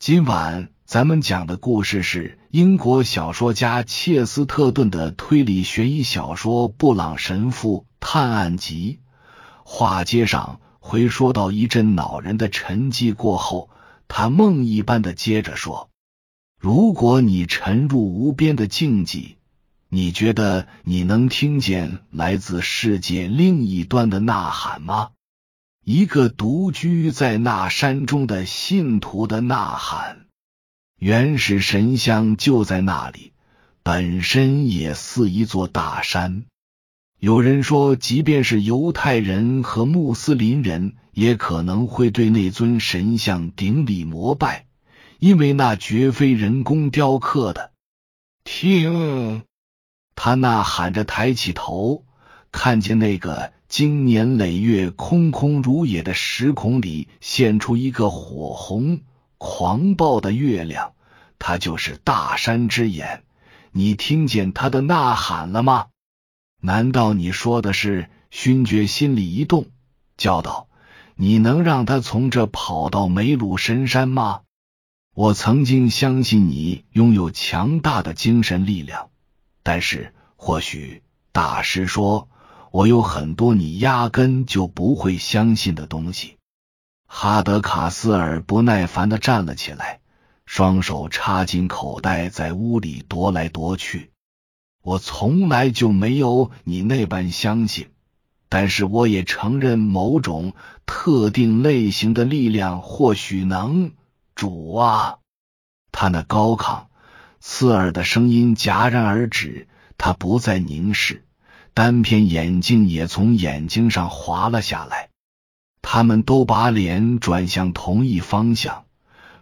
今晚咱们讲的故事是英国小说家切斯特顿的推理悬疑小说《布朗神父探案集》。话接上回，说到一阵恼人的沉寂过后，他梦一般的接着说：“如果你沉入无边的静寂，你觉得你能听见来自世界另一端的呐喊吗？”一个独居在那山中的信徒的呐喊，原始神像就在那里，本身也似一座大山。有人说，即便是犹太人和穆斯林人，也可能会对那尊神像顶礼膜拜，因为那绝非人工雕刻的。听，他呐喊着，抬起头，看见那个。经年累月空空如也的时空里，现出一个火红狂暴的月亮，它就是大山之眼。你听见它的呐喊了吗？难道你说的是？勋爵心里一动，叫道：“你能让他从这跑到梅鲁神山吗？”我曾经相信你拥有强大的精神力量，但是或许大师说。我有很多你压根就不会相信的东西。哈德卡斯尔不耐烦的站了起来，双手插进口袋，在屋里踱来踱去。我从来就没有你那般相信，但是我也承认某种特定类型的力量或许能。主啊！他那高亢刺耳的声音戛然而止，他不再凝视。单片眼镜也从眼睛上滑了下来，他们都把脸转向同一方向，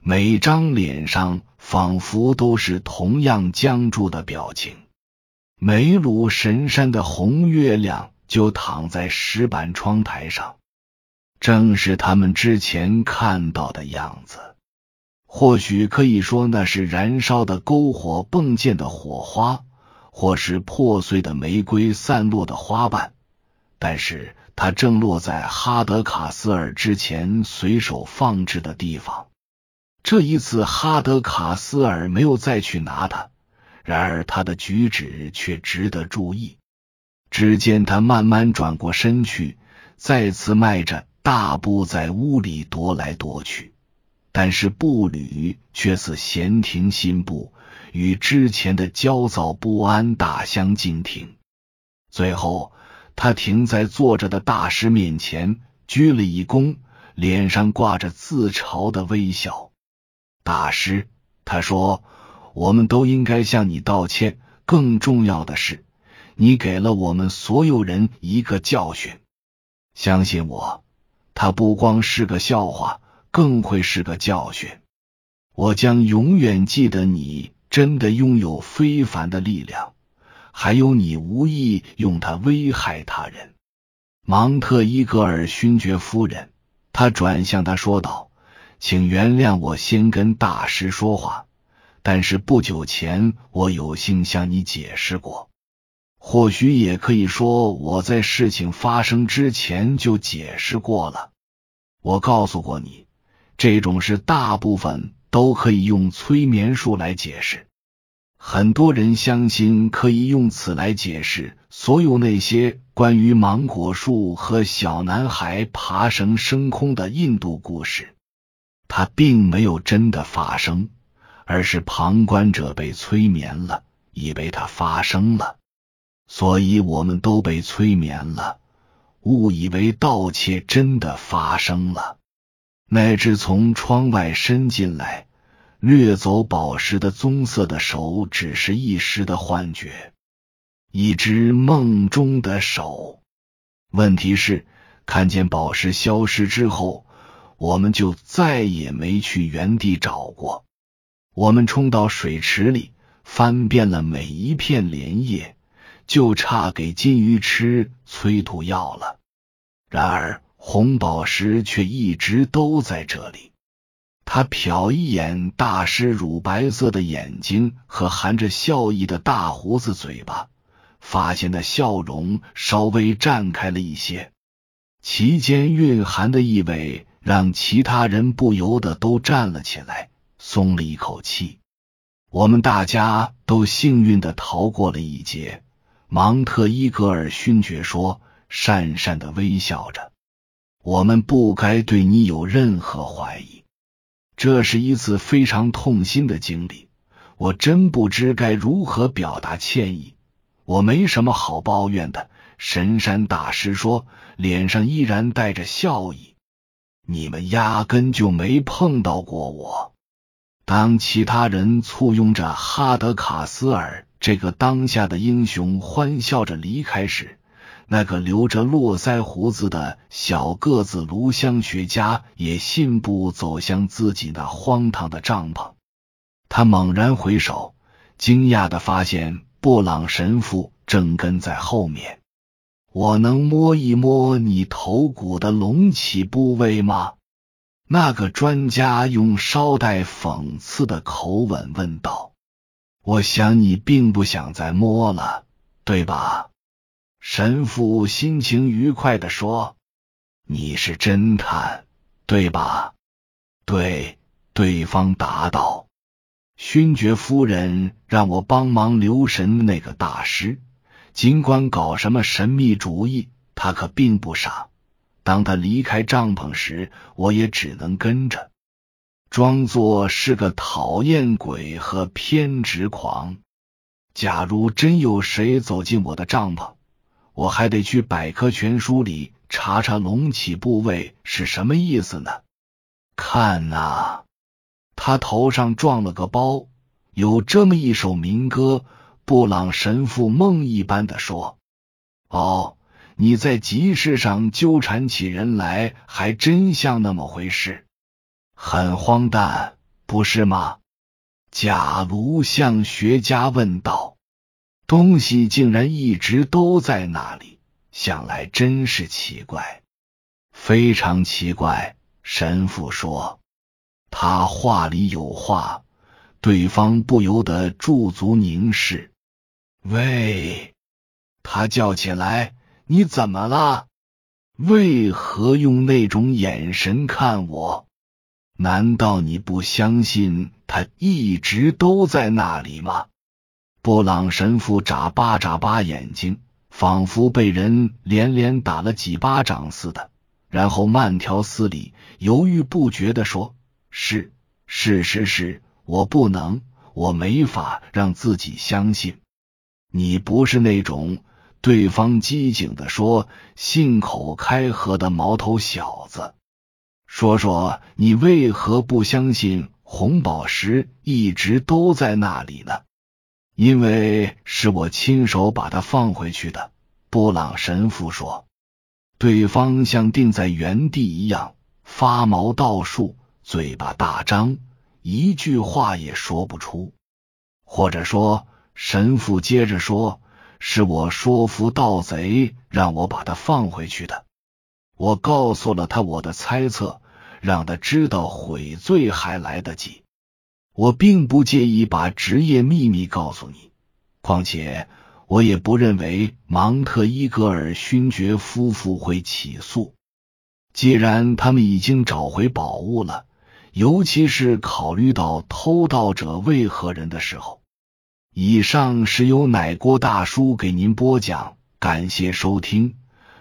每张脸上仿佛都是同样僵住的表情。梅鲁神山的红月亮就躺在石板窗台上，正是他们之前看到的样子。或许可以说，那是燃烧的篝火迸溅的火花。或是破碎的玫瑰散落的花瓣，但是它正落在哈德卡斯尔之前随手放置的地方。这一次，哈德卡斯尔没有再去拿它，然而他的举止却值得注意。只见他慢慢转过身去，再次迈着大步在屋里踱来踱去，但是步履却似闲庭信步。与之前的焦躁不安大相径庭。最后，他停在坐着的大师面前，鞠了一躬，脸上挂着自嘲的微笑。大师，他说：“我们都应该向你道歉。更重要的是，你给了我们所有人一个教训。相信我，他不光是个笑话，更会是个教训。我将永远记得你。”真的拥有非凡的力量，还有你无意用它危害他人。芒特伊格尔勋爵夫人，他转向他说道：“请原谅我先跟大师说话，但是不久前我有幸向你解释过，或许也可以说我在事情发生之前就解释过了。我告诉过你，这种事大部分。”都可以用催眠术来解释。很多人相信可以用此来解释所有那些关于芒果树和小男孩爬绳升空的印度故事。它并没有真的发生，而是旁观者被催眠了，以为它发生了。所以我们都被催眠了，误以为盗窃真的发生了。乃至从窗外伸进来、掠走宝石的棕色的手，只是一时的幻觉，一只梦中的手。问题是，看见宝石消失之后，我们就再也没去原地找过。我们冲到水池里，翻遍了每一片莲叶，就差给金鱼吃催吐药了。然而。红宝石却一直都在这里。他瞟一眼大师乳白色的眼睛和含着笑意的大胡子嘴巴，发现那笑容稍微绽开了一些，其间蕴含的意味让其他人不由得都站了起来，松了一口气。我们大家都幸运的逃过了一劫。芒特伊格尔勋爵说，讪讪的微笑着。我们不该对你有任何怀疑。这是一次非常痛心的经历，我真不知该如何表达歉意。我没什么好抱怨的。神山大师说，脸上依然带着笑意。你们压根就没碰到过我。当其他人簇拥着哈德卡斯尔这个当下的英雄欢笑着离开时，那个留着络腮胡子的小个子颅香学家也信步走向自己那荒唐的帐篷。他猛然回首，惊讶的发现布朗神父正跟在后面。我能摸一摸你头骨的隆起部位吗？那个专家用稍带讽刺的口吻问道：“我想你并不想再摸了，对吧？”神父心情愉快的说：“你是侦探，对吧？”“对。”对方答道。“勋爵夫人让我帮忙留神那个大师，尽管搞什么神秘主义，他可并不傻。”当他离开帐篷时，我也只能跟着，装作是个讨厌鬼和偏执狂。假如真有谁走进我的帐篷，我还得去百科全书里查查隆起部位是什么意思呢。看呐，他头上撞了个包，有这么一首民歌。布朗神父梦一般的说：“哦。”你在集市上纠缠起人来，还真像那么回事，很荒诞，不是吗？假如向学家问道：“东西竟然一直都在那里，想来真是奇怪，非常奇怪。”神父说：“他话里有话。”对方不由得驻足凝视。喂，他叫起来。你怎么了？为何用那种眼神看我？难道你不相信他一直都在那里吗？布朗神父眨巴眨巴眼睛，仿佛被人连连打了几巴掌似的，然后慢条斯理、犹豫不决的说：“是，事实是，我不能，我没法让自己相信，你不是那种。”对方机警的说：“信口开河的毛头小子，说说你为何不相信红宝石一直都在那里呢？”因为是我亲手把它放回去的。”布朗神父说。对方像定在原地一样发毛倒竖，嘴巴大张，一句话也说不出。或者说，神父接着说。是我说服盗贼，让我把他放回去的。我告诉了他我的猜测，让他知道悔罪还来得及。我并不介意把职业秘密告诉你，况且我也不认为芒特伊格尔勋爵夫妇会起诉。既然他们已经找回宝物了，尤其是考虑到偷盗者为何人的时候。以上是由奶锅大叔给您播讲，感谢收听。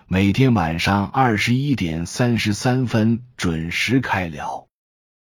每天晚上二十一点三十三分准时开聊。